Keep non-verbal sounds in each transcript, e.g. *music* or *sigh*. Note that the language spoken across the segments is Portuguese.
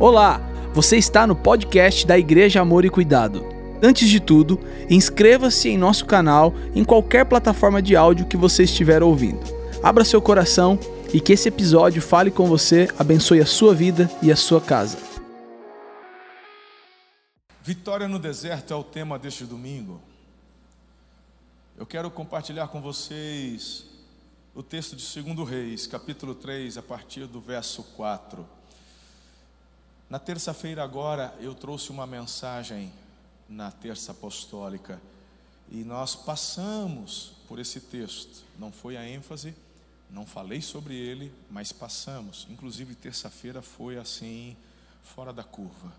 Olá, você está no podcast da Igreja Amor e Cuidado. Antes de tudo, inscreva-se em nosso canal em qualquer plataforma de áudio que você estiver ouvindo. Abra seu coração e que esse episódio fale com você, abençoe a sua vida e a sua casa. Vitória no deserto é o tema deste domingo. Eu quero compartilhar com vocês o texto de 2 Reis, capítulo 3, a partir do verso 4. Na terça-feira, agora, eu trouxe uma mensagem na terça apostólica e nós passamos por esse texto. Não foi a ênfase, não falei sobre ele, mas passamos. Inclusive, terça-feira foi assim, fora da curva.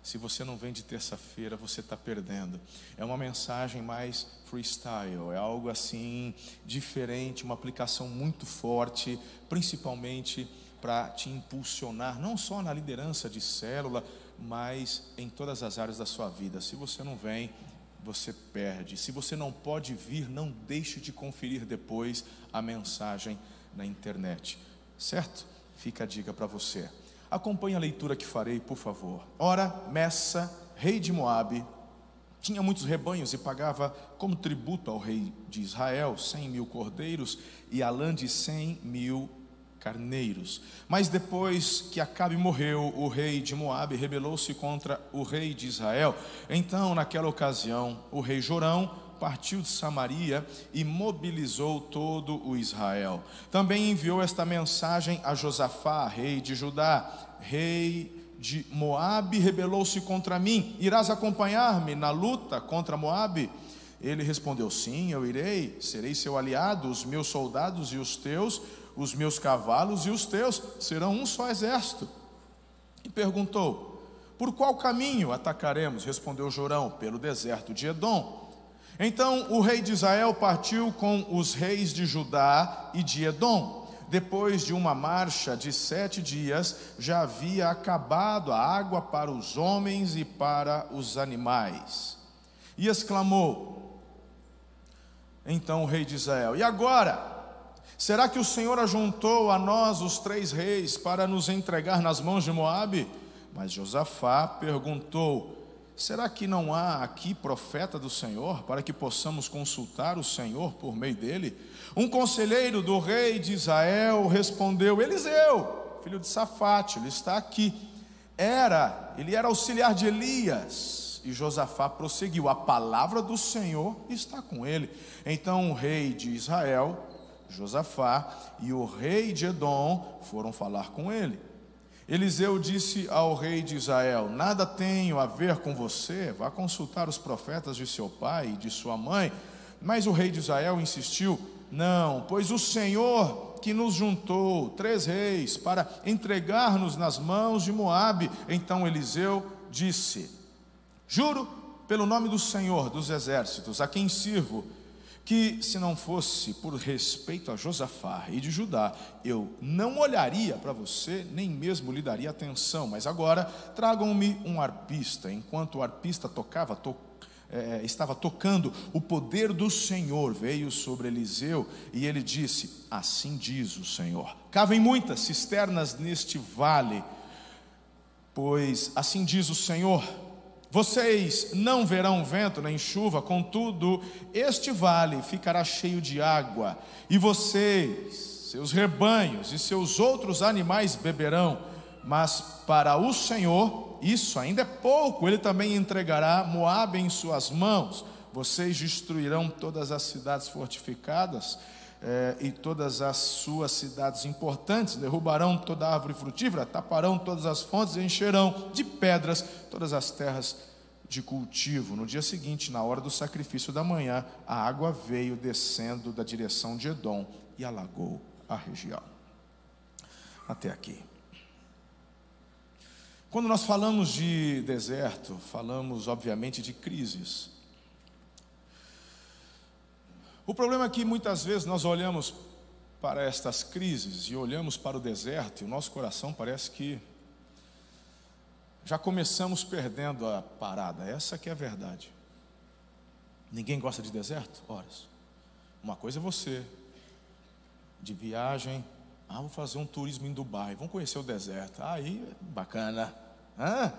Se você não vem de terça-feira, você está perdendo. É uma mensagem mais freestyle, é algo assim diferente, uma aplicação muito forte, principalmente para te impulsionar, não só na liderança de célula, mas em todas as áreas da sua vida. Se você não vem, você perde. Se você não pode vir, não deixe de conferir depois a mensagem na internet. Certo? Fica a dica para você. Acompanhe a leitura que farei, por favor. Ora, Messa, rei de Moabe, tinha muitos rebanhos e pagava como tributo ao rei de Israel cem mil cordeiros e a lã de cem mil carneiros. Mas depois que Acabe morreu, o rei de Moabe rebelou-se contra o rei de Israel. Então, naquela ocasião, o rei Jorão partiu de Samaria e mobilizou todo o Israel. Também enviou esta mensagem a Josafá, rei de Judá: Rei de Moabe rebelou-se contra mim. Irás acompanhar-me na luta contra Moabe? Ele respondeu: Sim, eu irei. Serei seu aliado, os meus soldados e os teus os meus cavalos e os teus serão um só exército. E perguntou: Por qual caminho atacaremos? Respondeu Jorão: Pelo deserto de Edom. Então o rei de Israel partiu com os reis de Judá e de Edom. Depois de uma marcha de sete dias, já havia acabado a água para os homens e para os animais. E exclamou: Então o rei de Israel: E agora? Será que o Senhor ajuntou a nós os três reis para nos entregar nas mãos de Moabe? Mas Josafá perguntou: Será que não há aqui profeta do Senhor para que possamos consultar o Senhor por meio dele? Um conselheiro do rei de Israel respondeu: Eliseu, filho de Safate, ele está aqui. Era, ele era auxiliar de Elias. E Josafá prosseguiu: A palavra do Senhor está com ele. Então o rei de Israel Josafá e o rei de Edom foram falar com ele. Eliseu disse ao rei de Israel: Nada tenho a ver com você, vá consultar os profetas de seu pai e de sua mãe. Mas o rei de Israel insistiu: Não, pois o Senhor que nos juntou, três reis, para entregar-nos nas mãos de Moabe. Então Eliseu disse: Juro pelo nome do Senhor dos exércitos, a quem sirvo, que se não fosse por respeito a Josafá e de Judá, eu não olharia para você, nem mesmo lhe daria atenção. Mas agora tragam-me um arpista. Enquanto o arpista tocava, to, é, estava tocando, o poder do Senhor veio sobre Eliseu e ele disse: Assim diz o Senhor: Cavem muitas cisternas neste vale, pois assim diz o Senhor vocês não verão vento nem chuva, contudo, este vale ficará cheio de água, e vocês, seus rebanhos e seus outros animais beberão. Mas para o Senhor, isso ainda é pouco, ele também entregará Moabe em suas mãos. Vocês destruirão todas as cidades fortificadas eh, e todas as suas cidades importantes, derrubarão toda a árvore frutífera, taparão todas as fontes e encherão de pedras todas as terras de cultivo. No dia seguinte, na hora do sacrifício da manhã, a água veio descendo da direção de Edom e alagou a região. Até aqui. Quando nós falamos de deserto, falamos obviamente de crises. O problema é que muitas vezes nós olhamos para estas crises e olhamos para o deserto e o nosso coração parece que já começamos perdendo a parada. Essa que é a verdade. Ninguém gosta de deserto? Horas. Uma coisa é você, de viagem, ah, vou fazer um turismo em Dubai, vamos conhecer o deserto. Aí, bacana. Hã?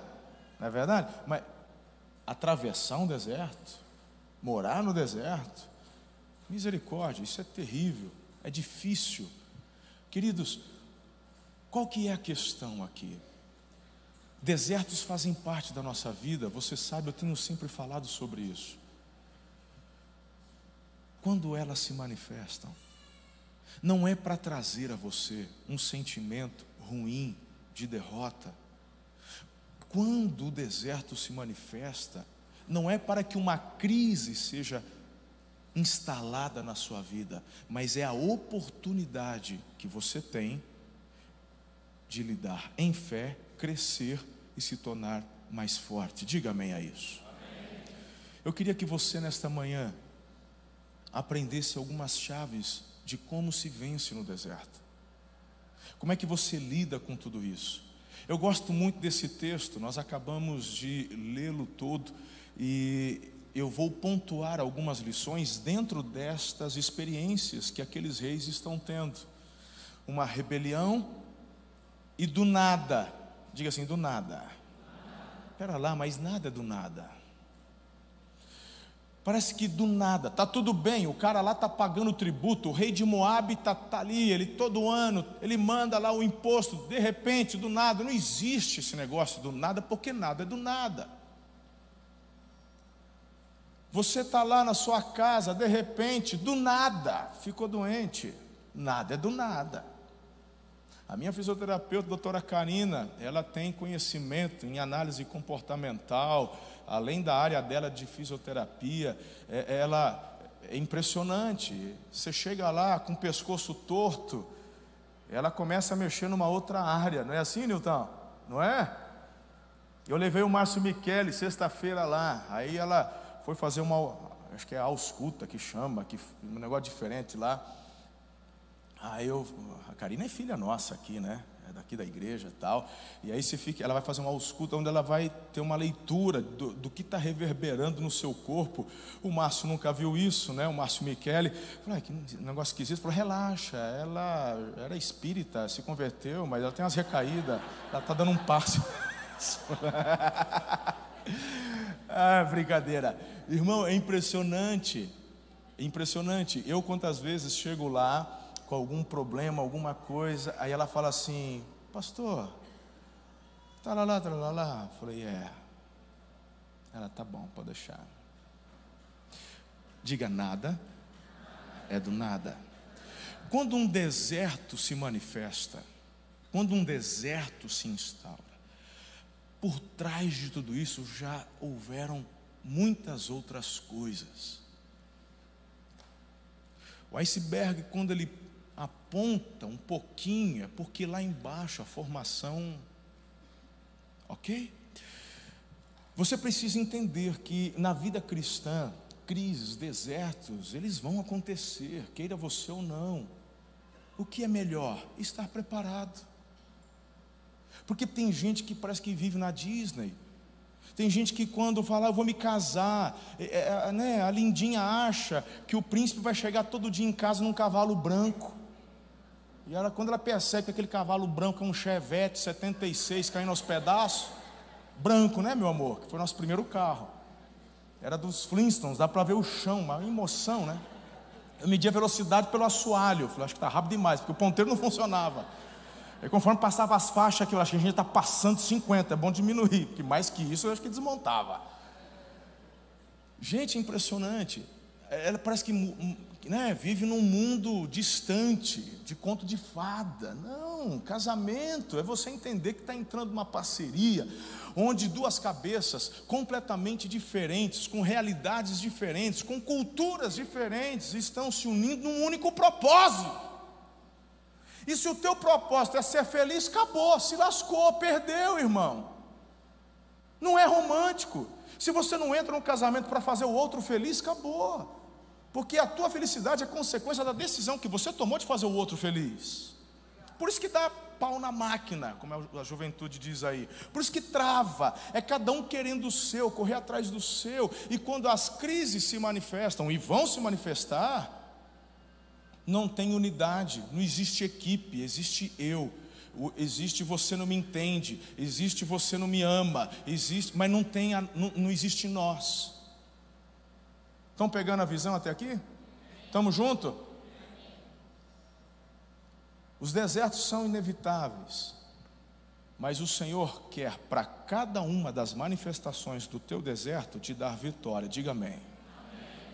Não é verdade? Mas atravessar um deserto, morar no deserto, misericórdia, isso é terrível, é difícil. Queridos, qual que é a questão aqui? Desertos fazem parte da nossa vida, você sabe, eu tenho sempre falado sobre isso. Quando elas se manifestam, não é para trazer a você um sentimento ruim de derrota. Quando o deserto se manifesta, não é para que uma crise seja instalada na sua vida, mas é a oportunidade que você tem de lidar em fé, crescer e se tornar mais forte. Diga amém a isso. Eu queria que você nesta manhã aprendesse algumas chaves de como se vence no deserto. Como é que você lida com tudo isso? Eu gosto muito desse texto, nós acabamos de lê-lo todo e eu vou pontuar algumas lições dentro destas experiências que aqueles reis estão tendo. Uma rebelião e do nada, diga assim, do nada. Espera lá, mas nada é do nada. Parece que do nada, tá tudo bem, o cara lá tá pagando tributo, o rei de Moab tá, tá ali, ele todo ano, ele manda lá o imposto, de repente, do nada, não existe esse negócio do nada, porque nada é do nada. Você está lá na sua casa, de repente, do nada, ficou doente. Nada é do nada. A minha fisioterapeuta, doutora Karina, ela tem conhecimento em análise comportamental, além da área dela de fisioterapia, é, ela é impressionante. Você chega lá com o pescoço torto, ela começa a mexer numa outra área, não é assim, Nilton? Não é? Eu levei o Márcio Michele sexta-feira lá, aí ela foi fazer uma, acho que é ausculta que chama, que, um negócio diferente lá. Aí eu, a Karina é filha nossa aqui, né? é daqui da igreja e tal. E aí você fica, ela vai fazer uma ausculta onde ela vai ter uma leitura do, do que está reverberando no seu corpo. O Márcio nunca viu isso, né? O Márcio Michele. Ah, que negócio esquisito. Falou, relaxa, ela era espírita, se converteu, mas ela tem umas recaídas, ela está dando um passo. *laughs* *laughs* ah, brincadeira. Irmão, é impressionante. É impressionante. Eu quantas vezes chego lá com algum problema, alguma coisa, aí ela fala assim, pastor, tá lá, lá, tá lá, lá. Falei, é. Ela tá bom, pode deixar. Diga nada, é do nada. Quando um deserto se manifesta, quando um deserto se instaura, por trás de tudo isso já houveram muitas outras coisas. O iceberg, quando ele aponta um pouquinho, é porque lá embaixo a formação. Ok? Você precisa entender que na vida cristã, crises, desertos, eles vão acontecer, queira você ou não. O que é melhor? Estar preparado. Porque tem gente que parece que vive na Disney. Tem gente que quando fala, ah, eu vou me casar, é, é, né, a lindinha acha que o príncipe vai chegar todo dia em casa num cavalo branco. E ela, quando ela percebe que aquele cavalo branco é um Chevette 76 caindo aos pedaços, branco, né, meu amor? Que foi nosso primeiro carro. Era dos Flintstones, dá para ver o chão, uma emoção, né? Eu medi a velocidade pelo assoalho. Eu falei, acho que está rápido demais, porque o ponteiro não *laughs* funcionava. E conforme passava as faixas aqui, eu acho que a gente está passando 50, é bom diminuir, porque mais que isso eu acho que desmontava. Gente, impressionante. Ela parece que né, vive num mundo distante, de conto de fada. Não, casamento é você entender que está entrando numa parceria, onde duas cabeças completamente diferentes, com realidades diferentes, com culturas diferentes, estão se unindo num único propósito. E se o teu propósito é ser feliz, acabou, se lascou, perdeu, irmão. Não é romântico. Se você não entra no casamento para fazer o outro feliz, acabou. Porque a tua felicidade é consequência da decisão que você tomou de fazer o outro feliz. Por isso que dá pau na máquina, como a juventude diz aí. Por isso que trava, é cada um querendo o seu, correr atrás do seu. E quando as crises se manifestam e vão se manifestar, não tem unidade, não existe equipe, existe eu. existe você não me entende, existe você não me ama, existe, mas não tem, não, não existe nós. Estão pegando a visão até aqui? Estamos juntos? Os desertos são inevitáveis, mas o Senhor quer para cada uma das manifestações do teu deserto te dar vitória. Diga amém. amém.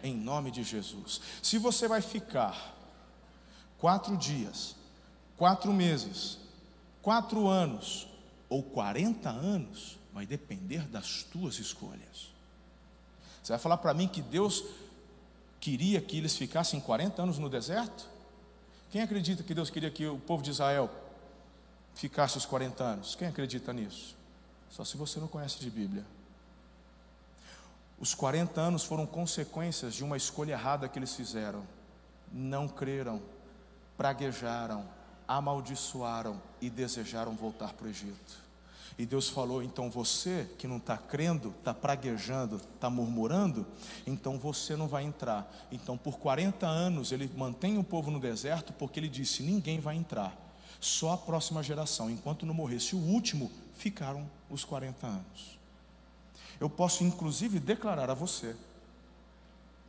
Em nome de Jesus. Se você vai ficar quatro dias, quatro meses, quatro anos ou quarenta anos, vai depender das tuas escolhas. Você vai falar para mim que Deus queria que eles ficassem 40 anos no deserto? Quem acredita que Deus queria que o povo de Israel ficasse os 40 anos? Quem acredita nisso? Só se você não conhece de Bíblia. Os 40 anos foram consequências de uma escolha errada que eles fizeram. Não creram, praguejaram, amaldiçoaram e desejaram voltar para o Egito. E Deus falou: então você que não está crendo, está praguejando, está murmurando, então você não vai entrar. Então, por 40 anos, ele mantém o povo no deserto, porque ele disse: ninguém vai entrar, só a próxima geração. Enquanto não morresse o último, ficaram os 40 anos. Eu posso, inclusive, declarar a você,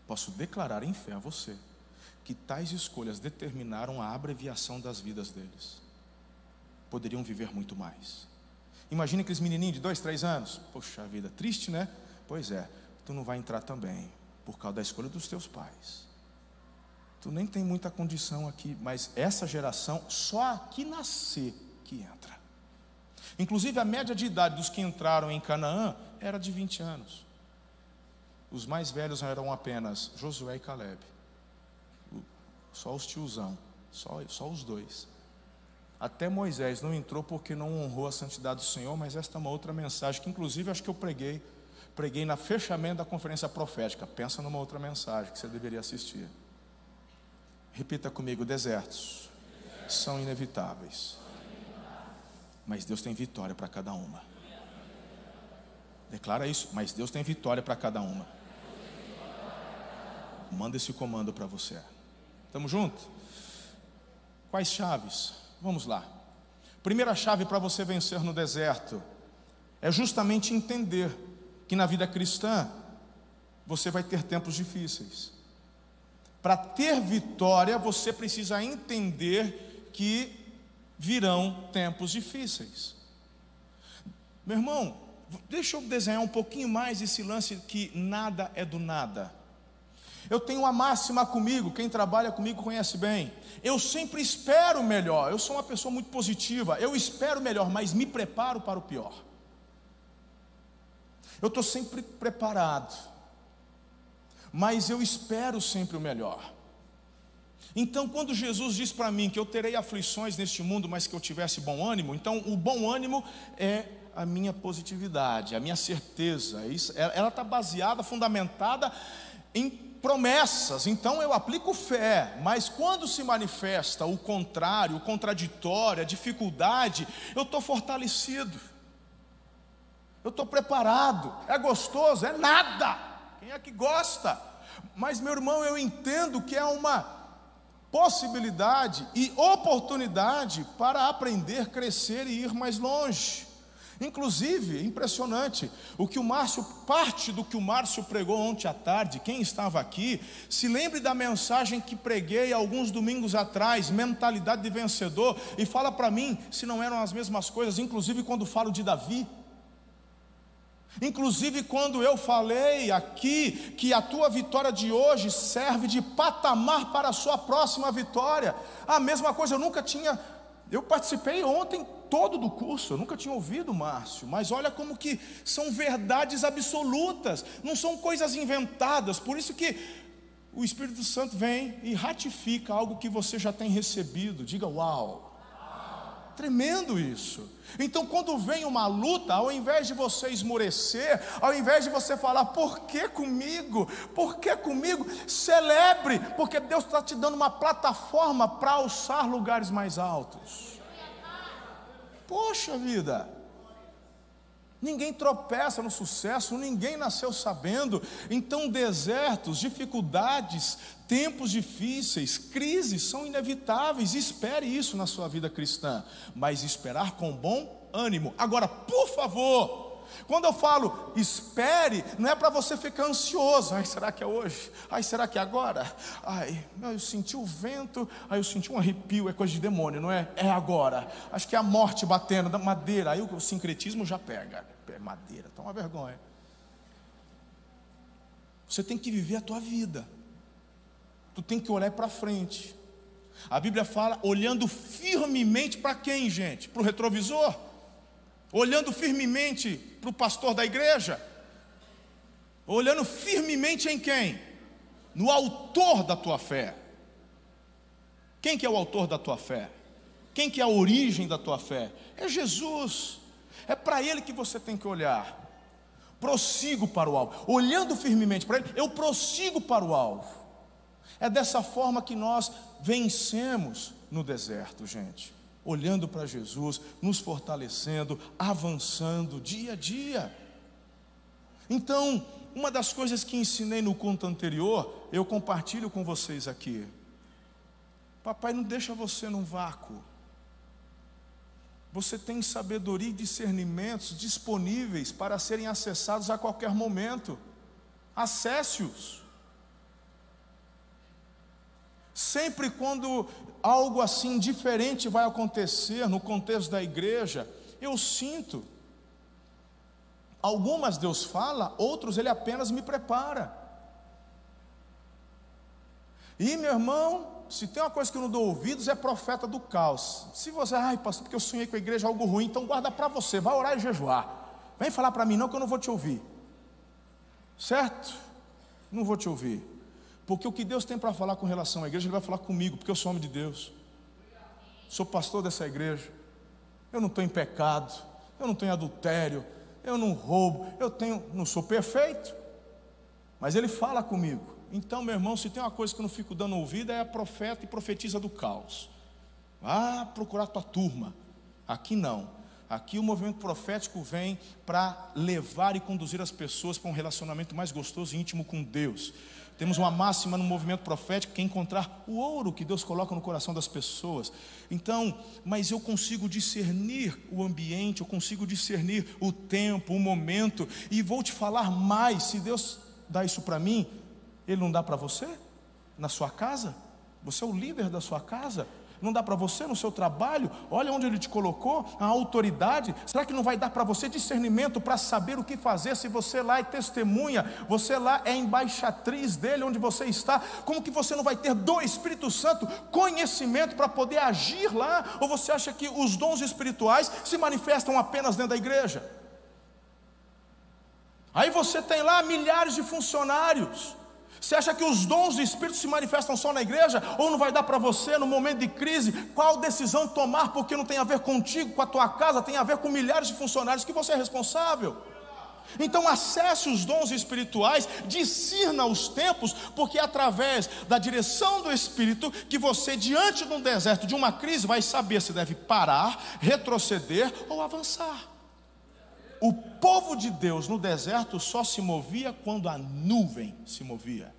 posso declarar em fé a você, que tais escolhas determinaram a abreviação das vidas deles. Poderiam viver muito mais. Imagina aqueles menininhos de dois, três anos. Poxa vida, triste, né? Pois é, tu não vai entrar também, por causa da escolha dos teus pais. Tu nem tem muita condição aqui, mas essa geração, só aqui nascer que entra. Inclusive a média de idade dos que entraram em Canaã era de 20 anos. Os mais velhos eram apenas Josué e Caleb. Só os tiozão, só, só os dois. Até Moisés não entrou porque não honrou a santidade do Senhor, mas esta é uma outra mensagem que inclusive acho que eu preguei, preguei na fechamento da conferência profética. Pensa numa outra mensagem que você deveria assistir. Repita comigo: desertos são inevitáveis, mas Deus tem vitória para cada uma. Declara isso, mas Deus tem vitória para cada uma. Manda esse comando para você. Estamos juntos? Quais chaves? Vamos lá. Primeira chave para você vencer no deserto é justamente entender que na vida cristã você vai ter tempos difíceis. Para ter vitória, você precisa entender que virão tempos difíceis. Meu irmão, deixa eu desenhar um pouquinho mais esse lance que nada é do nada. Eu tenho uma máxima comigo, quem trabalha comigo conhece bem. Eu sempre espero o melhor. Eu sou uma pessoa muito positiva. Eu espero o melhor, mas me preparo para o pior. Eu estou sempre preparado, mas eu espero sempre o melhor. Então, quando Jesus diz para mim que eu terei aflições neste mundo, mas que eu tivesse bom ânimo, então o bom ânimo é a minha positividade, a minha certeza. ela está baseada, fundamentada em promessas, então eu aplico fé, mas quando se manifesta o contrário, o contraditório, a dificuldade, eu estou fortalecido, eu estou preparado, é gostoso, é nada, quem é que gosta? Mas meu irmão, eu entendo que é uma possibilidade e oportunidade para aprender, crescer e ir mais longe. Inclusive, impressionante, o que o Márcio, parte do que o Márcio pregou ontem à tarde, quem estava aqui, se lembre da mensagem que preguei alguns domingos atrás, mentalidade de vencedor, e fala para mim se não eram as mesmas coisas, inclusive quando falo de Davi. Inclusive quando eu falei aqui que a tua vitória de hoje serve de patamar para a sua próxima vitória, a mesma coisa, eu nunca tinha eu participei ontem todo do curso, eu nunca tinha ouvido Márcio, mas olha como que são verdades absolutas, não são coisas inventadas, por isso que o Espírito Santo vem e ratifica algo que você já tem recebido. Diga uau. Tremendo isso. Então, quando vem uma luta, ao invés de você esmorecer, ao invés de você falar, por que comigo? Por que comigo? Celebre, porque Deus está te dando uma plataforma para alçar lugares mais altos. Poxa vida, Ninguém tropeça no sucesso, ninguém nasceu sabendo. Então, desertos, dificuldades, tempos difíceis, crises são inevitáveis. Espere isso na sua vida cristã, mas esperar com bom ânimo. Agora, por favor, quando eu falo espere, não é para você ficar ansioso. Ai, será que é hoje? Ai, será que é agora? Ai, eu senti o vento, ai, eu senti um arrepio, é coisa de demônio, não é? É agora. Acho que é a morte batendo da madeira. Aí o sincretismo já pega. É madeira, tá uma vergonha. Você tem que viver a tua vida. Tu tem que olhar para frente. A Bíblia fala olhando firmemente para quem, gente? Para o retrovisor? olhando firmemente para o pastor da igreja, olhando firmemente em quem? No autor da tua fé. Quem que é o autor da tua fé? Quem que é a origem da tua fé? É Jesus. É para ele que você tem que olhar. Prossigo para o alvo. Olhando firmemente para ele, eu prossigo para o alvo. É dessa forma que nós vencemos no deserto, gente olhando para Jesus, nos fortalecendo, avançando dia a dia. Então, uma das coisas que ensinei no conto anterior, eu compartilho com vocês aqui. Papai não deixa você num vácuo. Você tem sabedoria e discernimentos disponíveis para serem acessados a qualquer momento. Acesse-os. Sempre quando algo assim diferente vai acontecer no contexto da igreja, eu sinto. Algumas Deus fala, outros Ele apenas me prepara. E meu irmão, se tem uma coisa que eu não dou ouvidos, é profeta do caos. Se você, ai, pastor, porque eu sonhei com a igreja algo ruim, então guarda para você, vai orar e jejuar. Vem falar para mim, não, que eu não vou te ouvir. Certo? Não vou te ouvir. Porque o que Deus tem para falar com relação à igreja, Ele vai falar comigo, porque eu sou homem de Deus. Sou pastor dessa igreja. Eu não estou em pecado, eu não tenho adultério, eu não roubo, eu tenho, não sou perfeito. Mas Ele fala comigo. Então, meu irmão, se tem uma coisa que eu não fico dando ouvido, é a profeta e profetiza do caos. Vá procurar tua turma. Aqui não. Aqui o movimento profético vem para levar e conduzir as pessoas para um relacionamento mais gostoso e íntimo com Deus. Temos uma máxima no movimento profético que é encontrar o ouro que Deus coloca no coração das pessoas. Então, mas eu consigo discernir o ambiente, eu consigo discernir o tempo, o momento, e vou te falar mais. Se Deus dá isso para mim, Ele não dá para você? Na sua casa? Você é o líder da sua casa? Não dá para você no seu trabalho? Olha onde ele te colocou, a autoridade. Será que não vai dar para você discernimento para saber o que fazer se você lá é testemunha, você lá é embaixatriz dele onde você está? Como que você não vai ter do Espírito Santo conhecimento para poder agir lá? Ou você acha que os dons espirituais se manifestam apenas dentro da igreja? Aí você tem lá milhares de funcionários. Você acha que os dons do Espírito se manifestam só na igreja? Ou não vai dar para você no momento de crise? Qual decisão tomar? Porque não tem a ver contigo, com a tua casa, tem a ver com milhares de funcionários que você é responsável. Então acesse os dons espirituais, discirna os tempos, porque é através da direção do Espírito que você, diante de um deserto, de uma crise, vai saber se deve parar, retroceder ou avançar. O povo de Deus no deserto só se movia quando a nuvem se movia.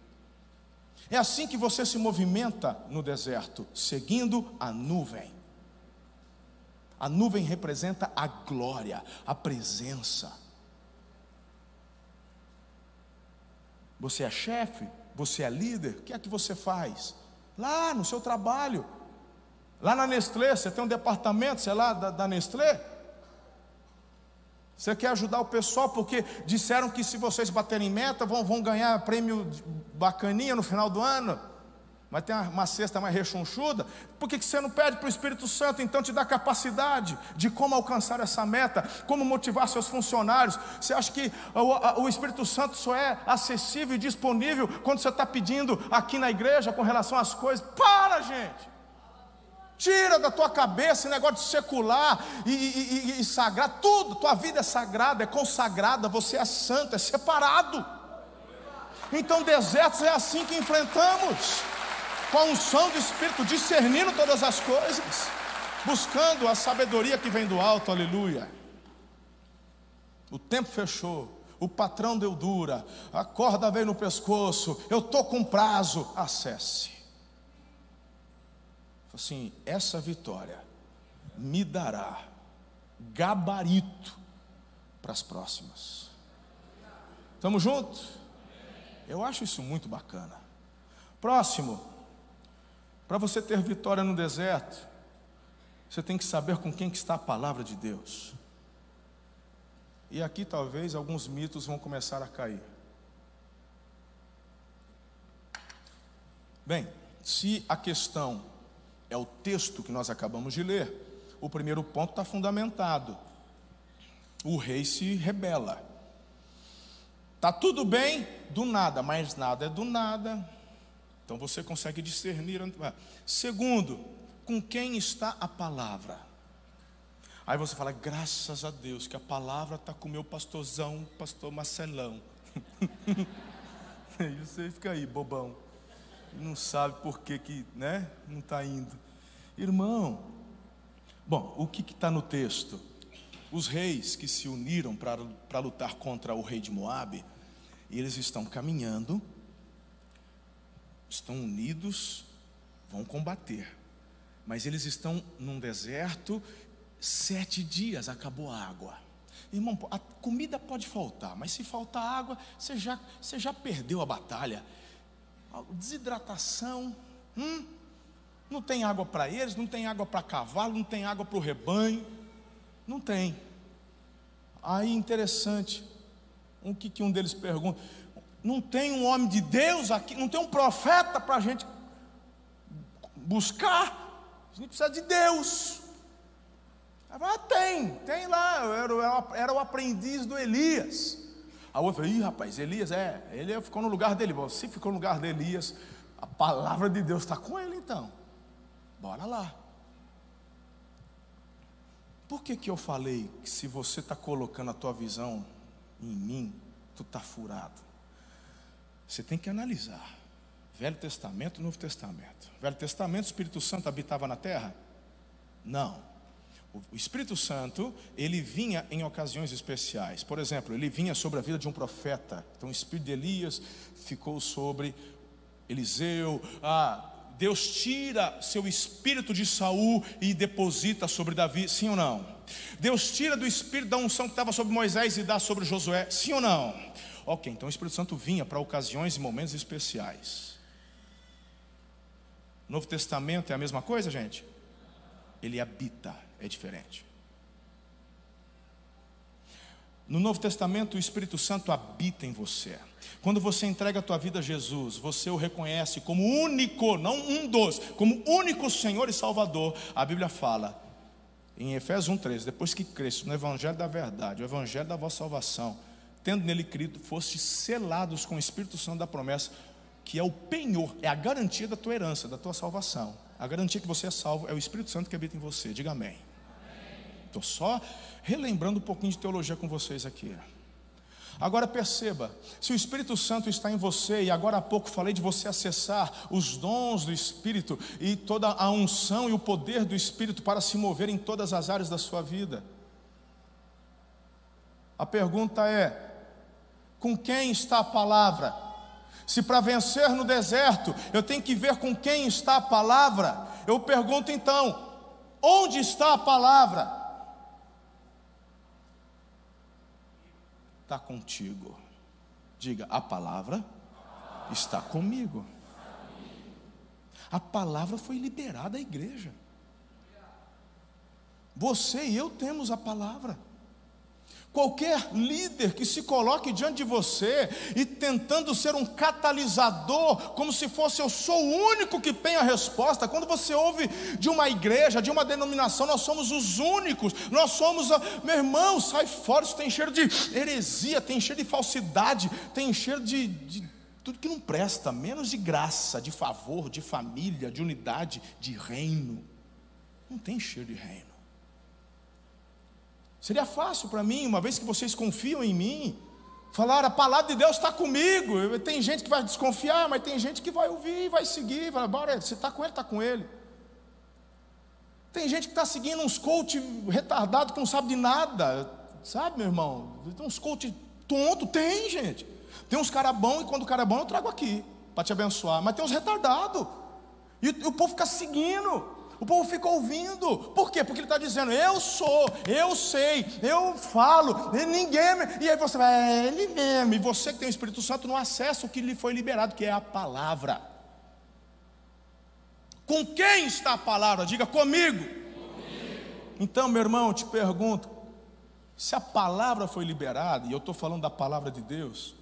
É assim que você se movimenta no deserto, seguindo a nuvem. A nuvem representa a glória, a presença. Você é chefe, você é líder, o que é que você faz? Lá no seu trabalho, lá na Nestlé, você tem um departamento, sei lá, da, da Nestlé, você quer ajudar o pessoal porque disseram que se vocês baterem meta vão, vão ganhar prêmio bacaninha no final do ano. Mas tem uma, uma cesta mais rechonchuda. Por que, que você não pede para o Espírito Santo então te dar capacidade de como alcançar essa meta, como motivar seus funcionários? Você acha que o, o Espírito Santo só é acessível e disponível quando você está pedindo aqui na igreja com relação às coisas? Para, gente! Tira da tua cabeça esse negócio de secular e, e, e, e sagrado, tudo, tua vida é sagrada, é consagrada, você é santo, é separado. Então, desertos é assim que enfrentamos, com a unção do Espírito, discernindo todas as coisas, buscando a sabedoria que vem do alto, aleluia. o tempo fechou, o patrão deu dura, a corda veio no pescoço, eu estou com prazo, acesse. Assim, essa vitória me dará gabarito para as próximas. Estamos juntos? Eu acho isso muito bacana. Próximo, para você ter vitória no deserto, você tem que saber com quem que está a palavra de Deus. E aqui talvez alguns mitos vão começar a cair. Bem, se a questão é o texto que nós acabamos de ler, o primeiro ponto está fundamentado. O rei se rebela. Está tudo bem do nada, mas nada é do nada. Então você consegue discernir. Segundo, com quem está a palavra? Aí você fala, graças a Deus que a palavra está com o meu pastorzão, pastor Marcelão. *laughs* e você fica aí, bobão. Não sabe por que, que né, não está indo. Irmão, bom, o que está no texto? Os reis que se uniram para lutar contra o rei de Moabe, eles estão caminhando, estão unidos, vão combater. Mas eles estão num deserto Sete dias acabou a água. Irmão, a comida pode faltar, mas se faltar água, você já, você já perdeu a batalha. Desidratação, hum, não tem água para eles, não tem água para cavalo, não tem água para o rebanho, não tem. Aí interessante, o que, que um deles pergunta: não tem um homem de Deus aqui, não tem um profeta para a gente buscar? A gente precisa de Deus. Ah, tem, tem lá, era, era o aprendiz do Elias. A outra falou, ih rapaz, Elias é, ele ficou no lugar dele. Se ficou no lugar de Elias, a palavra de Deus está com ele então. Bora lá. Por que, que eu falei que se você está colocando a tua visão em mim, tu está furado? Você tem que analisar. Velho Testamento, Novo Testamento. Velho Testamento, o Espírito Santo habitava na terra? Não. O Espírito Santo, ele vinha em ocasiões especiais. Por exemplo, ele vinha sobre a vida de um profeta. Então, o Espírito de Elias ficou sobre Eliseu. Ah, Deus tira seu espírito de Saul e deposita sobre Davi, sim ou não? Deus tira do espírito da unção que estava sobre Moisés e dá sobre Josué, sim ou não? Ok, então o Espírito Santo vinha para ocasiões e momentos especiais. Novo Testamento é a mesma coisa, gente? Ele habita é diferente. No Novo Testamento, o Espírito Santo habita em você. Quando você entrega a tua vida a Jesus, você o reconhece como único, não um dos, como único Senhor e Salvador. A Bíblia fala em Efésios 1:13, depois que cresce no evangelho da verdade, o evangelho da vossa salvação, tendo nele crido, foste selados com o Espírito Santo da promessa, que é o penhor, é a garantia da tua herança, da tua salvação. A garantia que você é salvo é o Espírito Santo que habita em você. Diga amém. Estou só relembrando um pouquinho de teologia com vocês aqui. Agora perceba, se o Espírito Santo está em você, e agora há pouco falei de você acessar os dons do Espírito e toda a unção e o poder do Espírito para se mover em todas as áreas da sua vida. A pergunta é: com quem está a palavra? Se para vencer no deserto eu tenho que ver com quem está a palavra, eu pergunto então: onde está a palavra? está contigo. Diga, a palavra está comigo. A palavra foi liberada à igreja. Você e eu temos a palavra. Qualquer líder que se coloque diante de você e tentando ser um catalisador, como se fosse eu sou o único que tem a resposta. Quando você ouve de uma igreja, de uma denominação, nós somos os únicos, nós somos, a... meu irmão, sai fora, isso tem cheiro de heresia, tem cheiro de falsidade, tem cheiro de, de tudo que não presta, menos de graça, de favor, de família, de unidade, de reino. Não tem cheiro de reino. Seria fácil para mim, uma vez que vocês confiam em mim, falar a palavra de Deus está comigo. Tem gente que vai desconfiar, mas tem gente que vai ouvir, vai seguir, vai, bora, você está com ele, está com ele. Tem gente que está seguindo uns coach retardado que não sabe de nada, Sabe, meu irmão? Tem uns coach tonto, tem, gente. Tem uns cara bom e quando o cara é bom eu trago aqui para te abençoar. Mas tem uns retardados. E o povo fica seguindo. O povo fica ouvindo. Por quê? Porque ele está dizendo: Eu sou, eu sei, eu falo, ninguém. Me... E aí você vai, é ele mesmo. E você que tem o Espírito Santo não acessa o que lhe foi liberado, que é a palavra. Com quem está a palavra? Diga comigo. comigo. Então, meu irmão, eu te pergunto: se a palavra foi liberada, e eu estou falando da palavra de Deus,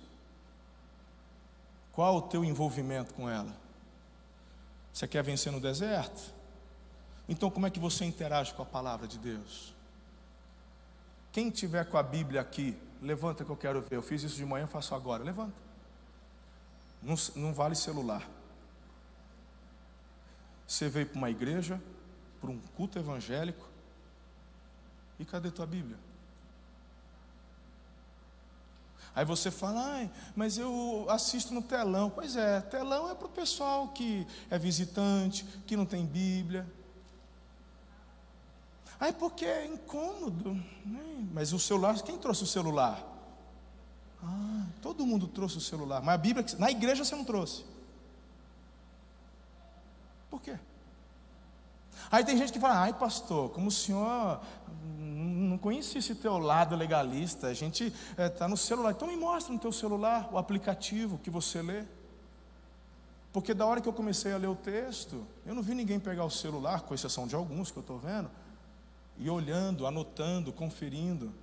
qual o teu envolvimento com ela? Você quer vencer no deserto? Então, como é que você interage com a palavra de Deus? Quem tiver com a Bíblia aqui, levanta que eu quero ver. Eu fiz isso de manhã, faço agora. Levanta. Não, não vale celular. Você veio para uma igreja, para um culto evangélico, e cadê tua Bíblia? Aí você fala, mas eu assisto no telão. Pois é, telão é para o pessoal que é visitante, que não tem Bíblia. Aí porque é incômodo. Né? Mas o celular, quem trouxe o celular? Ah, todo mundo trouxe o celular. Mas a Bíblia, na igreja você não trouxe. Por quê? Aí tem gente que fala, ai pastor, como o senhor não conhecia esse teu lado legalista, a gente está eh, é, no celular, então me mostra no teu celular o aplicativo que você lê. Porque da hora que eu comecei a ler o texto, eu não vi ninguém pegar o celular, com exceção de alguns que eu estou vendo, e olhando, anotando, conferindo.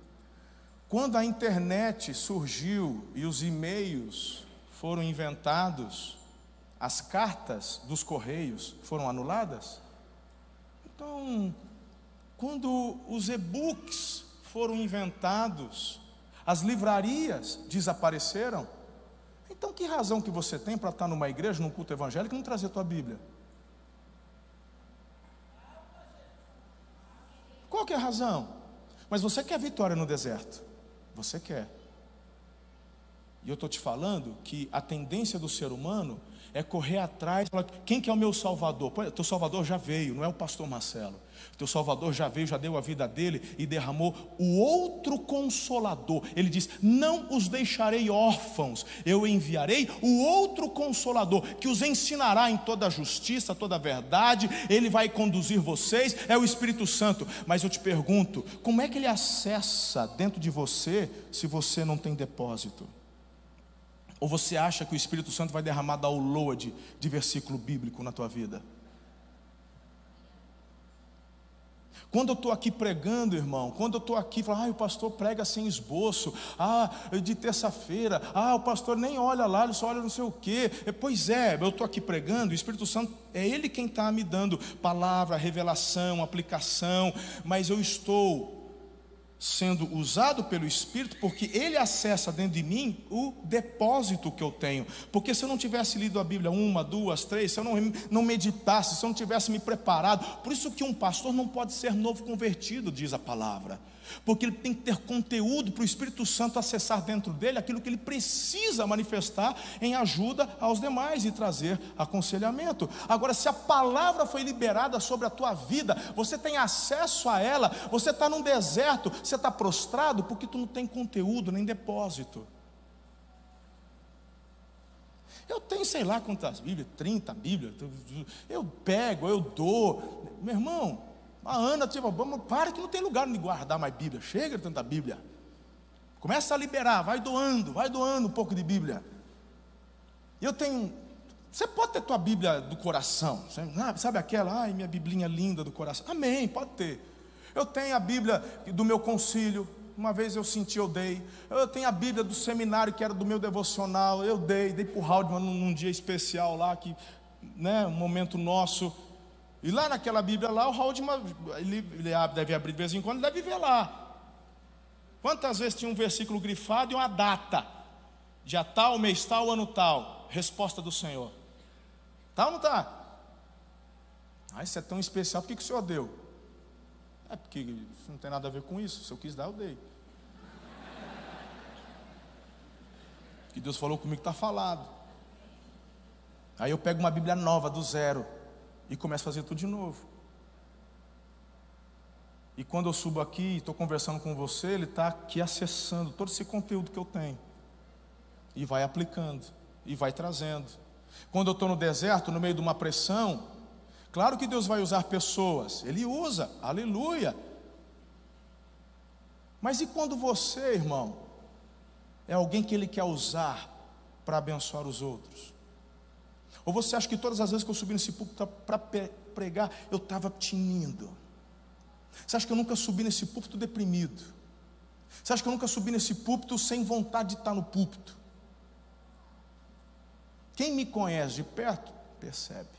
Quando a internet surgiu e os e-mails foram inventados, as cartas dos correios foram anuladas. Então, quando os e-books foram inventados, as livrarias desapareceram. Então, que razão que você tem para estar numa igreja, num culto evangélico e não trazer a tua Bíblia? Qual é a razão? Mas você quer vitória no deserto? Você quer. E eu estou te falando que a tendência do ser humano é correr atrás, falar, quem que é o meu Salvador? Pô, teu Salvador já veio, não é o pastor Marcelo. Teu Salvador já veio, já deu a vida dele e derramou o outro consolador. Ele diz: Não os deixarei órfãos, eu enviarei o outro consolador que os ensinará em toda a justiça, toda a verdade. Ele vai conduzir vocês, é o Espírito Santo. Mas eu te pergunto: como é que ele acessa dentro de você se você não tem depósito? Ou você acha que o Espírito Santo vai derramar download de versículo bíblico na tua vida? Quando eu estou aqui pregando, irmão, quando eu estou aqui, falo, ah, o pastor prega sem esboço, ah, de terça-feira, ah, o pastor nem olha lá, ele só olha não sei o quê. Pois é, eu estou aqui pregando, o Espírito Santo é Ele quem está me dando palavra, revelação, aplicação, mas eu estou sendo usado pelo Espírito, porque ele acessa dentro de mim o depósito que eu tenho. Porque se eu não tivesse lido a Bíblia uma, duas, três, se eu não, não meditasse, se eu não tivesse me preparado, por isso que um pastor não pode ser novo convertido, diz a palavra porque ele tem que ter conteúdo para o Espírito Santo acessar dentro dele aquilo que ele precisa manifestar em ajuda aos demais e trazer aconselhamento. Agora, se a palavra foi liberada sobre a tua vida, você tem acesso a ela, você está num deserto, você está prostrado porque tu não tem conteúdo nem depósito. Eu tenho sei lá quantas Bíblias, 30 Bíblias, eu pego, eu dou. Meu irmão, a Ana, tipo, vamos, para que não tem lugar de guardar mais Bíblia. Chega de tanta Bíblia. Começa a liberar, vai doando, vai doando um pouco de Bíblia. Eu tenho. Você pode ter tua Bíblia do coração, sabe aquela, ai, minha Biblinha linda do coração. Amém, pode ter. Eu tenho a Bíblia do meu concílio, uma vez eu senti, eu dei. Eu tenho a Bíblia do seminário que era do meu devocional, eu dei, dei para o Haldman num, num dia especial lá, que, né, um momento nosso. E lá naquela Bíblia lá, o Haldman, ele, ele deve abrir de vez em quando, deve ver lá. Quantas vezes tinha um versículo grifado e uma data? Dia tal, mês tal, ano tal. Resposta do Senhor. Tá ou não tá? Ah, isso é tão especial, por que, que o Senhor deu? É porque isso não tem nada a ver com isso. Se eu quis dar, eu dei. Que Deus falou comigo está falado. Aí eu pego uma Bíblia nova, do zero e começa a fazer tudo de novo. E quando eu subo aqui e estou conversando com você, ele está aqui acessando todo esse conteúdo que eu tenho. E vai aplicando, e vai trazendo. Quando eu estou no deserto, no meio de uma pressão, claro que Deus vai usar pessoas, Ele usa, aleluia. Mas e quando você, irmão, é alguém que Ele quer usar para abençoar os outros? Ou você acha que todas as vezes que eu subi nesse púlpito para pregar, eu estava tinindo? Você acha que eu nunca subi nesse púlpito deprimido? Você acha que eu nunca subi nesse púlpito sem vontade de estar no púlpito? Quem me conhece de perto, percebe.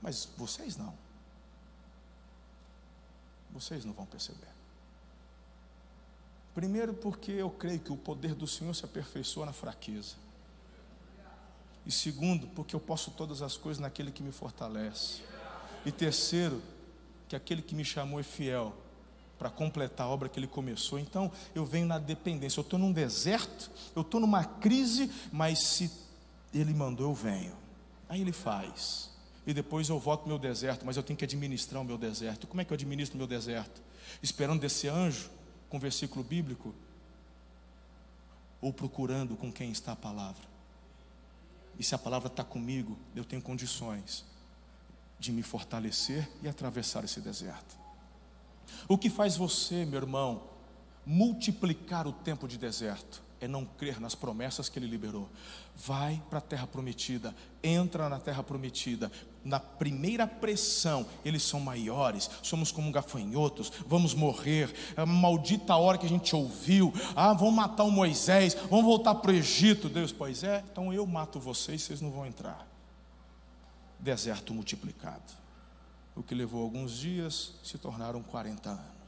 Mas vocês não. Vocês não vão perceber. Primeiro, porque eu creio que o poder do Senhor se aperfeiçoa na fraqueza. E segundo, porque eu posso todas as coisas naquele que me fortalece. E terceiro, que aquele que me chamou é fiel para completar a obra que ele começou. Então, eu venho na dependência. Eu estou num deserto, eu estou numa crise, mas se ele mandou, eu venho. Aí ele faz. E depois eu volto meu deserto, mas eu tenho que administrar o meu deserto. Como é que eu administro o meu deserto? Esperando desse anjo, com versículo bíblico, ou procurando com quem está a palavra. E se a palavra está comigo, eu tenho condições de me fortalecer e atravessar esse deserto. O que faz você, meu irmão, multiplicar o tempo de deserto? É não crer nas promessas que ele liberou. Vai para a terra prometida, entra na terra prometida. Na primeira pressão, eles são maiores, somos como gafanhotos, vamos morrer. É maldita hora que a gente ouviu: ah, vão matar o Moisés, vão voltar para o Egito. Deus, pois é, então eu mato vocês, vocês não vão entrar deserto multiplicado. O que levou alguns dias se tornaram 40 anos.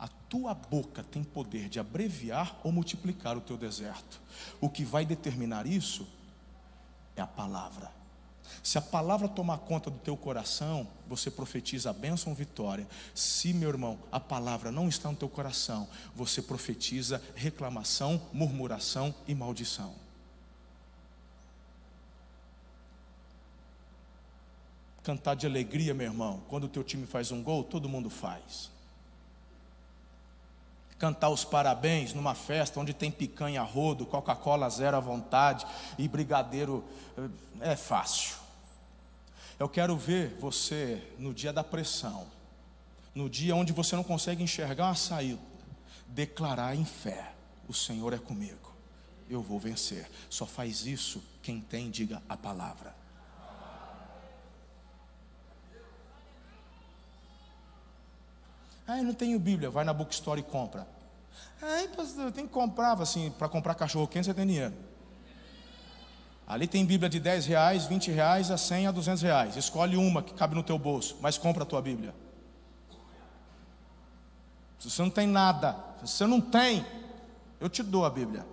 A tua boca tem poder de abreviar ou multiplicar o teu deserto. O que vai determinar isso é a palavra. Se a palavra tomar conta do teu coração, você profetiza a bênção vitória. Se, meu irmão, a palavra não está no teu coração, você profetiza reclamação, murmuração e maldição. Cantar de alegria, meu irmão. Quando o teu time faz um gol, todo mundo faz. Cantar os parabéns numa festa onde tem picanha rodo, Coca-Cola zero à vontade e brigadeiro eh, é fácil. Eu quero ver você no dia da pressão, no dia onde você não consegue enxergar uma saída, declarar em fé: O Senhor é comigo, eu vou vencer. Só faz isso quem tem, diga a palavra. Ah, eu não tenho Bíblia. Vai na bookstore e compra. Ah, pastor, tem que comprar, assim, para comprar cachorro quente você tem dinheiro. Ali tem Bíblia de 10 reais, 20 reais, a 100 a 200 reais. Escolhe uma que cabe no teu bolso, mas compra a tua Bíblia. Se você não tem nada, se você não tem, eu te dou a Bíblia.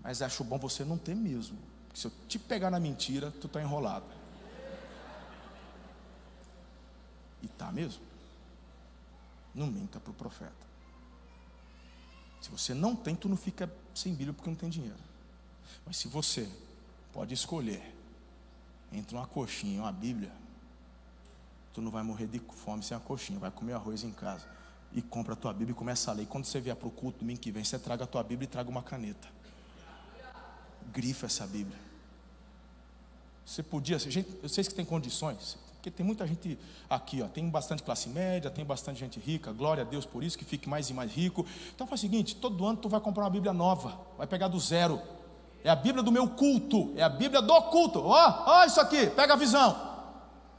Mas acho bom você não ter mesmo. Porque se eu te pegar na mentira, tu está enrolado. E tá mesmo. Não minta para o profeta. Se você não tem, tu não fica sem Bíblia porque não tem dinheiro. Mas se você pode escolher entre uma coxinha e uma Bíblia, tu não vai morrer de fome sem a coxinha, vai comer arroz em casa. E compra a tua Bíblia e começa a ler. Quando você vier para o culto domingo que vem, você traga a tua Bíblia e traga uma caneta. Grifa essa Bíblia. Você podia, gente, eu sei que tem condições, porque tem muita gente aqui, ó, tem bastante classe média, tem bastante gente rica, glória a Deus por isso, que fique mais e mais rico. Então faz o seguinte: todo ano tu vai comprar uma Bíblia nova, vai pegar do zero. É a Bíblia do meu culto, é a Bíblia do culto. Ó, ó, isso aqui, pega a visão.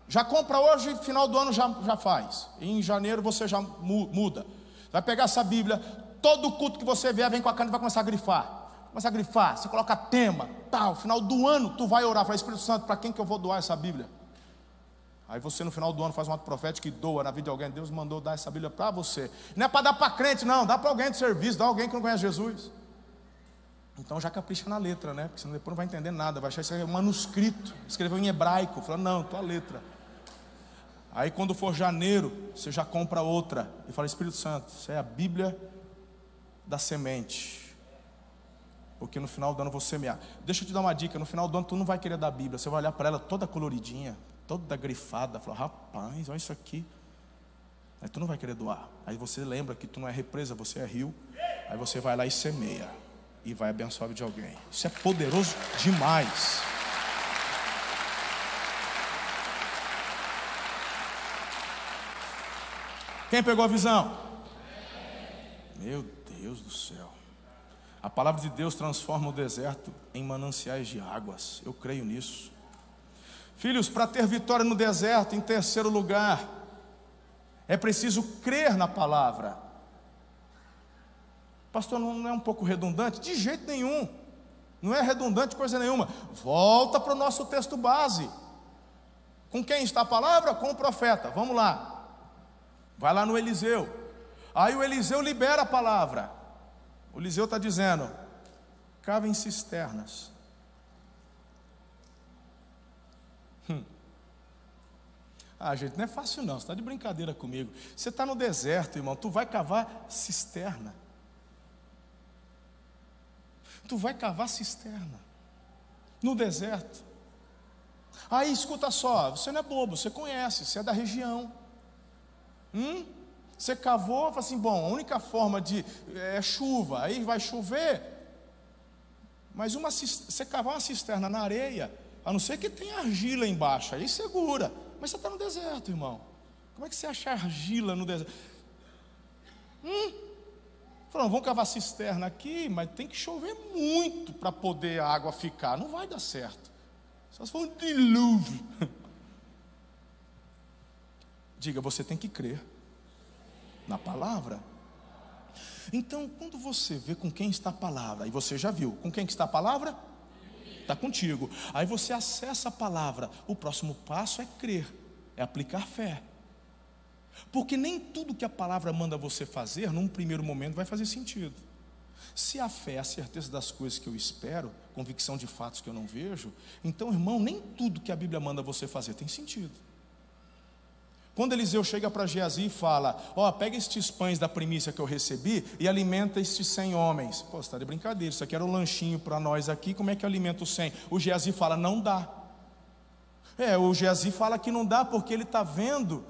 Já compra hoje, final do ano já, já faz. Em janeiro você já muda. Vai pegar essa Bíblia, todo culto que você vier, vem com a caneta e vai começar a grifar. Começa a grifar, você coloca tema, tal, final do ano tu vai orar, fala, Espírito Santo, para quem que eu vou doar essa Bíblia? Aí você no final do ano faz um ato profético e doa na vida de alguém. Deus mandou dar essa Bíblia para você. Não é para dar para crente, não. Dá para alguém de serviço, dá alguém que não conhece Jesus. Então já capricha na letra, né? Porque senão depois não vai entender nada. Vai achar isso um manuscrito. Escreveu em hebraico. Falou, não, tua letra. Aí quando for janeiro, você já compra outra. E fala, Espírito Santo, isso é a Bíblia da semente. Porque no final do ano vou semear. Deixa eu te dar uma dica: no final do ano tu não vai querer dar a Bíblia, você vai olhar para ela toda coloridinha, toda grifada. Falou, rapaz, olha isso aqui. Aí tu não vai querer doar. Aí você lembra que tu não é represa, você é rio. Aí você vai lá e semeia. E vai abençoar de alguém. Isso é poderoso demais. Quem pegou a visão? Meu Deus do céu. A palavra de Deus transforma o deserto em mananciais de águas. Eu creio nisso. Filhos, para ter vitória no deserto, em terceiro lugar, é preciso crer na palavra. Pastor, não é um pouco redundante? De jeito nenhum. Não é redundante coisa nenhuma. Volta para o nosso texto base. Com quem está a palavra? Com o profeta. Vamos lá. Vai lá no Eliseu. Aí o Eliseu libera a palavra. O Eliseu está dizendo: cavem cisternas. Hum. Ah, gente, não é fácil não, você está de brincadeira comigo. Você está no deserto, irmão, tu vai cavar cisterna. Tu vai cavar cisterna. No deserto. Aí escuta só, você não é bobo, você conhece, você é da região. Hum? Você cavou, fala assim, bom, a única forma de é chuva, aí vai chover. Mas uma, você cavar uma cisterna na areia, a não ser que tenha argila embaixo, aí segura. Mas você está no deserto, irmão. Como é que você acha argila no deserto? Hum? Falaram, vamos cavar cisterna aqui, mas tem que chover muito para poder a água ficar. Não vai dar certo. Só se for um dilúvio. *laughs* Diga, você tem que crer na palavra. Então, quando você vê com quem está a palavra, e você já viu, com quem está a palavra? Está contigo. Aí você acessa a palavra. O próximo passo é crer, é aplicar fé. Porque nem tudo que a palavra manda você fazer, num primeiro momento, vai fazer sentido. Se a fé é a certeza das coisas que eu espero, convicção de fatos que eu não vejo, então, irmão, nem tudo que a Bíblia manda você fazer tem sentido. Quando Eliseu chega para Geazi e fala: Ó, oh, pega estes pães da primícia que eu recebi e alimenta estes cem homens. Pô, está de brincadeira, isso aqui era um lanchinho para nós aqui, como é que eu alimento os? O Geazi fala: Não dá. É, o Geazi fala que não dá porque ele está vendo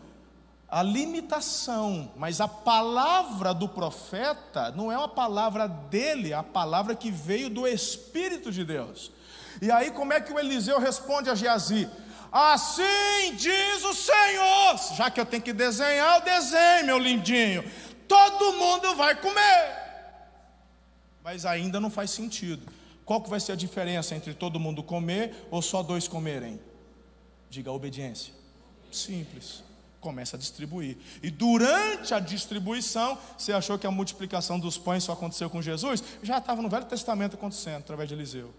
a limitação, mas a palavra do profeta não é uma palavra dele, é a palavra que veio do Espírito de Deus. E aí, como é que o Eliseu responde a Geazi? Assim diz o Senhor. Já que eu tenho que desenhar, eu desenho, meu lindinho. Todo mundo vai comer. Mas ainda não faz sentido. Qual que vai ser a diferença entre todo mundo comer ou só dois comerem? Diga obediência. Simples. Começa a distribuir. E durante a distribuição, você achou que a multiplicação dos pães só aconteceu com Jesus? Já estava no Velho Testamento acontecendo através de Eliseu.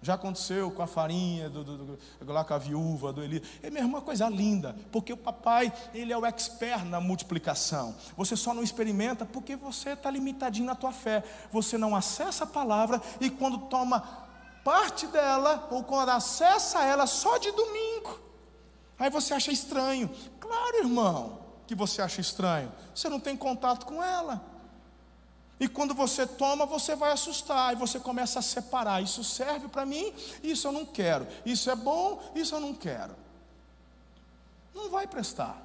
Já aconteceu com a farinha, do, do, do, lá com a viúva, do Eli. É mesmo uma coisa linda, porque o papai, ele é o expert na multiplicação. Você só não experimenta porque você está limitadinho na tua fé. Você não acessa a palavra e quando toma parte dela, ou quando acessa ela só de domingo, aí você acha estranho. Claro, irmão, que você acha estranho. Você não tem contato com ela. E quando você toma, você vai assustar, e você começa a separar: isso serve para mim, isso eu não quero, isso é bom, isso eu não quero. Não vai prestar.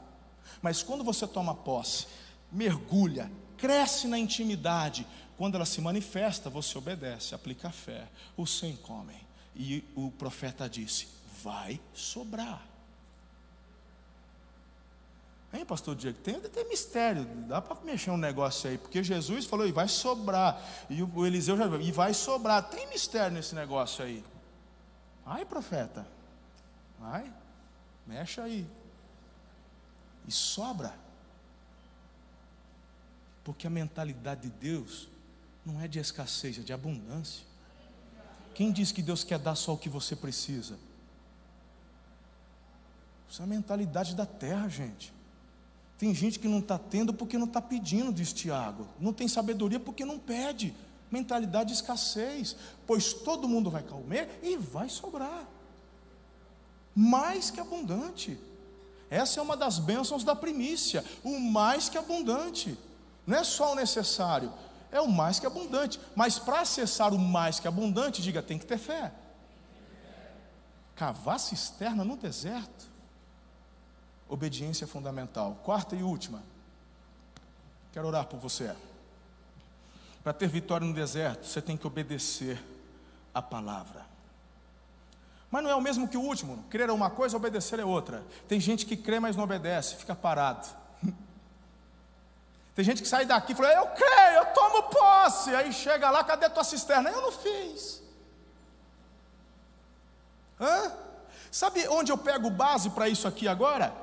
Mas quando você toma posse, mergulha, cresce na intimidade, quando ela se manifesta, você obedece, aplica a fé. Os sem comem. E o profeta disse: vai sobrar. Hein, pastor Diego? Tem, tem mistério, dá para mexer um negócio aí, porque Jesus falou, e vai sobrar, e o Eliseu já e vai sobrar, tem mistério nesse negócio aí. Ai, profeta, vai, mexe aí, e sobra, porque a mentalidade de Deus não é de escassez, é de abundância. Quem diz que Deus quer dar só o que você precisa? Isso é a mentalidade da terra, gente. Tem gente que não está tendo porque não está pedindo, diz Tiago. Não tem sabedoria porque não pede. Mentalidade de escassez. Pois todo mundo vai comer e vai sobrar. Mais que abundante. Essa é uma das bênçãos da primícia. O mais que abundante. Não é só o necessário, é o mais que abundante. Mas para acessar o mais que abundante, diga, tem que ter fé. Cavar cisterna no deserto. Obediência fundamental. Quarta e última. Quero orar por você. Para ter vitória no deserto, você tem que obedecer a palavra. Mas não é o mesmo que o último. Crer é uma coisa, obedecer é outra. Tem gente que crê, mas não obedece, fica parado. *laughs* Tem gente que sai daqui e fala: Eu creio, eu tomo posse. Aí chega lá, cadê tua cisterna? Eu não fiz. Hã? Sabe onde eu pego base para isso aqui agora?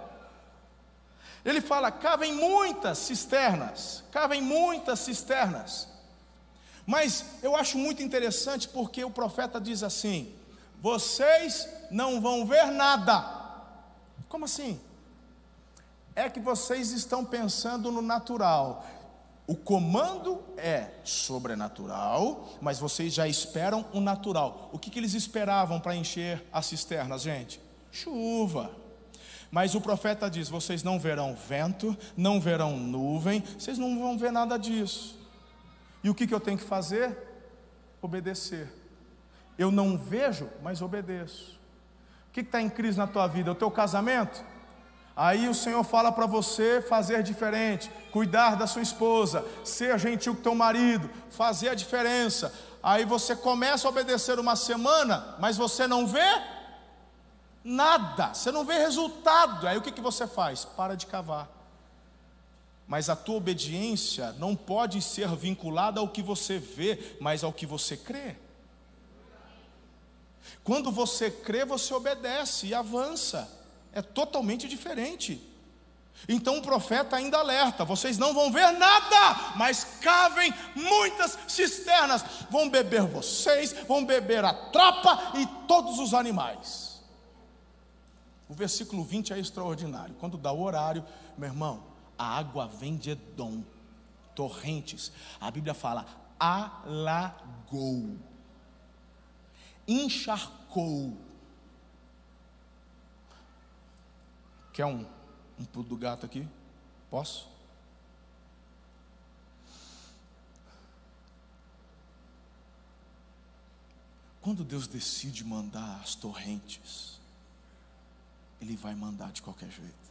Ele fala: cavem muitas cisternas, cavem muitas cisternas. Mas eu acho muito interessante porque o profeta diz assim: vocês não vão ver nada. Como assim? É que vocês estão pensando no natural. O comando é sobrenatural, mas vocês já esperam o natural. O que, que eles esperavam para encher as cisternas, gente? Chuva. Mas o profeta diz: vocês não verão vento, não verão nuvem, vocês não vão ver nada disso. E o que, que eu tenho que fazer? Obedecer. Eu não vejo, mas obedeço. O que está em crise na tua vida? O teu casamento? Aí o Senhor fala para você fazer diferente, cuidar da sua esposa, ser gentil com teu marido, fazer a diferença. Aí você começa a obedecer uma semana, mas você não vê nada, você não vê resultado. Aí o que, que você faz? Para de cavar. Mas a tua obediência não pode ser vinculada ao que você vê, mas ao que você crê. Quando você crê, você obedece e avança. É totalmente diferente. Então o profeta ainda alerta: vocês não vão ver nada, mas cavem muitas cisternas. Vão beber vocês, vão beber a tropa e todos os animais. O versículo 20 é extraordinário. Quando dá o horário, meu irmão, a água vem de Edom, torrentes. A Bíblia fala: alagou encharcou. Quer um, um pulo do gato aqui? Posso? Quando Deus decide mandar as torrentes, Ele vai mandar de qualquer jeito.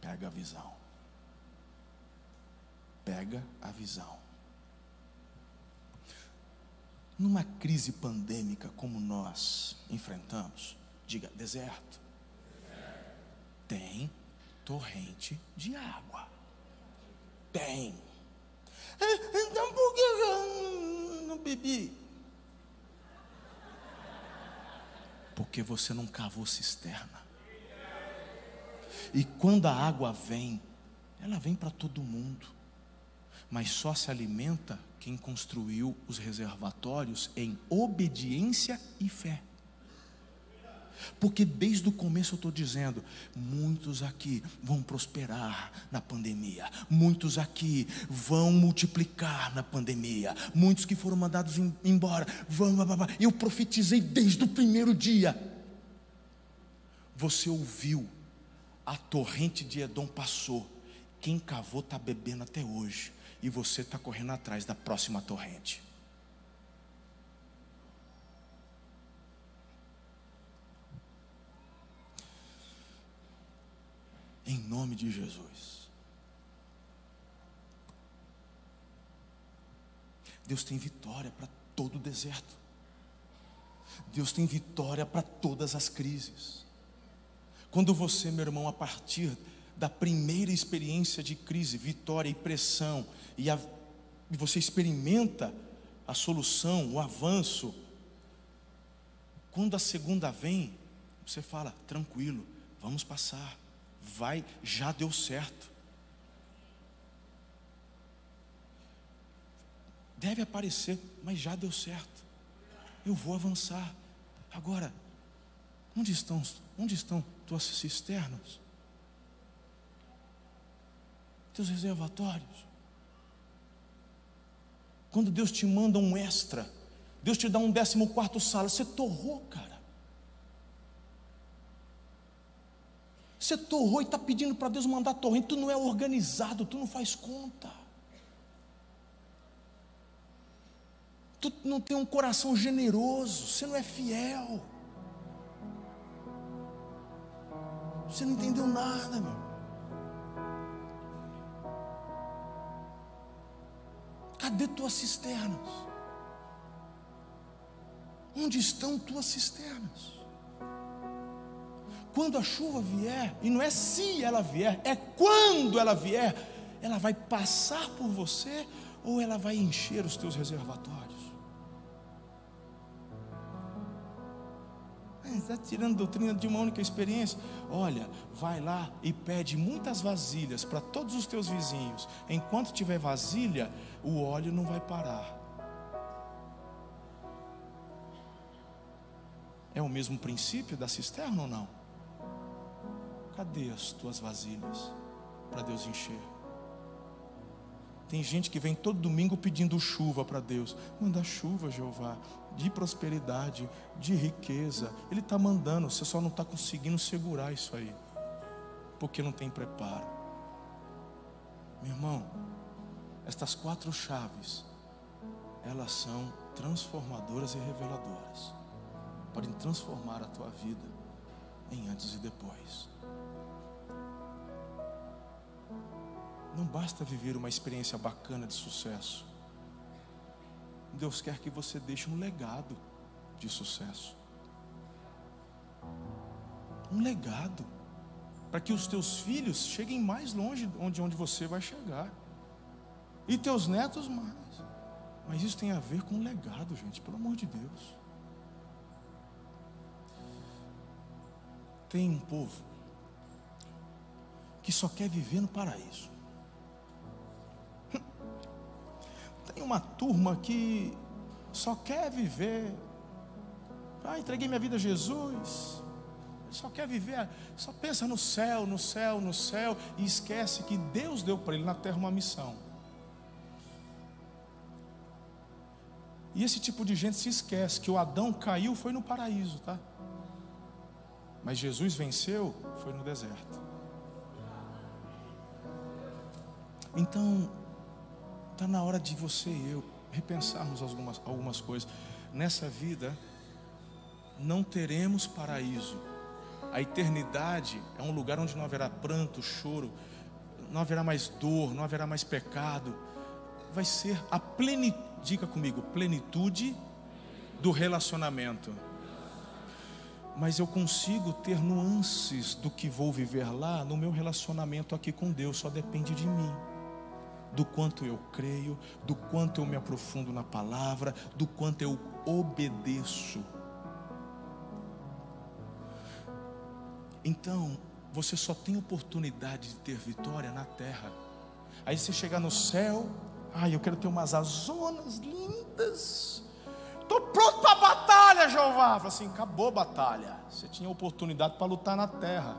Pega a visão. Pega a visão numa crise pandêmica como nós enfrentamos, diga deserto, tem torrente de água. Tem. Então por que eu não bebi? Porque você não cavou cisterna. E quando a água vem, ela vem para todo mundo, mas só se alimenta quem construiu os reservatórios em obediência e fé. Porque desde o começo eu estou dizendo: muitos aqui vão prosperar na pandemia, muitos aqui vão multiplicar na pandemia, muitos que foram mandados embora vão. Eu profetizei desde o primeiro dia. Você ouviu, a torrente de Edom passou, quem cavou está bebendo até hoje e você está correndo atrás da próxima torrente. Em nome de Jesus. Deus tem vitória para todo o deserto. Deus tem vitória para todas as crises. Quando você, meu irmão, a partir da primeira experiência de crise, vitória e pressão, e, a, e você experimenta a solução, o avanço. Quando a segunda vem, você fala: tranquilo, vamos passar, vai, já deu certo. Deve aparecer, mas já deu certo. Eu vou avançar. Agora, onde estão, onde estão tuas cisternas? Teus reservatórios? Quando Deus te manda um extra, Deus te dá um décimo quarto salário, você torrou, cara. Você torrou e está pedindo para Deus mandar torrente, tu não é organizado, tu não faz conta. Tu não tem um coração generoso, você não é fiel. Você não entendeu nada, meu. Cadê tuas cisternas? Onde estão tuas cisternas? Quando a chuva vier, e não é se ela vier, é quando ela vier, ela vai passar por você ou ela vai encher os teus reservatórios? Está tirando doutrina de uma única experiência. Olha, vai lá e pede muitas vasilhas para todos os teus vizinhos. Enquanto tiver vasilha, o óleo não vai parar. É o mesmo princípio da cisterna ou não? Cadê as tuas vasilhas para Deus encher? Tem gente que vem todo domingo pedindo chuva para Deus. Manda chuva, Jeová, de prosperidade, de riqueza. Ele está mandando, você só não está conseguindo segurar isso aí, porque não tem preparo. Meu irmão, estas quatro chaves, elas são transformadoras e reveladoras. Podem transformar a tua vida em antes e depois. Não basta viver uma experiência bacana de sucesso. Deus quer que você deixe um legado de sucesso. Um legado. Para que os teus filhos cheguem mais longe de onde você vai chegar. E teus netos mais. Mas isso tem a ver com legado, gente, pelo amor de Deus. Tem um povo que só quer viver no paraíso. Tem uma turma que só quer viver. Ah, entreguei minha vida a Jesus. Só quer viver, só pensa no céu, no céu, no céu e esquece que Deus deu para ele na terra uma missão. E esse tipo de gente se esquece que o Adão caiu foi no paraíso, tá? Mas Jesus venceu foi no deserto. Então, Está na hora de você e eu repensarmos algumas, algumas coisas. Nessa vida, não teremos paraíso. A eternidade é um lugar onde não haverá pranto, choro, não haverá mais dor, não haverá mais pecado. Vai ser a plenitude, diga comigo, plenitude do relacionamento. Mas eu consigo ter nuances do que vou viver lá no meu relacionamento aqui com Deus, só depende de mim do quanto eu creio, do quanto eu me aprofundo na palavra, do quanto eu obedeço. Então, você só tem oportunidade de ter vitória na terra. Aí você chegar no céu, ai, eu quero ter umas azonas lindas. Estou pronto para a batalha, Jeová. Fala assim, acabou a batalha. Você tinha oportunidade para lutar na terra.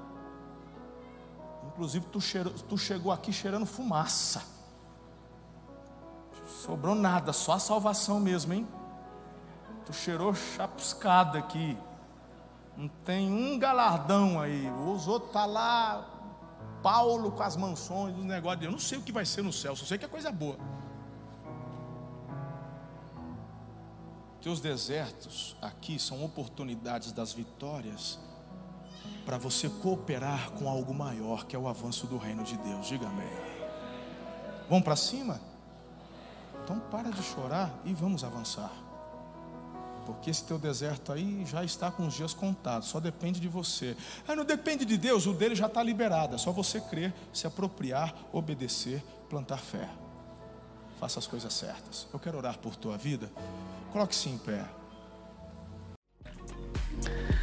Inclusive, tu, cheirou, tu chegou aqui cheirando fumaça. Sobrou nada, só a salvação mesmo, hein? Tu cheirou chapiscada aqui. Não tem um galardão aí. Os outros tá lá, Paulo com as mansões, os negócios. Eu não sei o que vai ser no céu, só sei que é coisa boa. Teus desertos aqui são oportunidades das vitórias para você cooperar com algo maior, que é o avanço do reino de Deus. Diga amém. Vamos para cima? Então para de chorar e vamos avançar. Porque esse teu deserto aí já está com os dias contados, só depende de você. Ah, não depende de Deus, o dele já está liberado. É só você crer, se apropriar, obedecer, plantar fé. Faça as coisas certas. Eu quero orar por tua vida. Coloque-se em pé.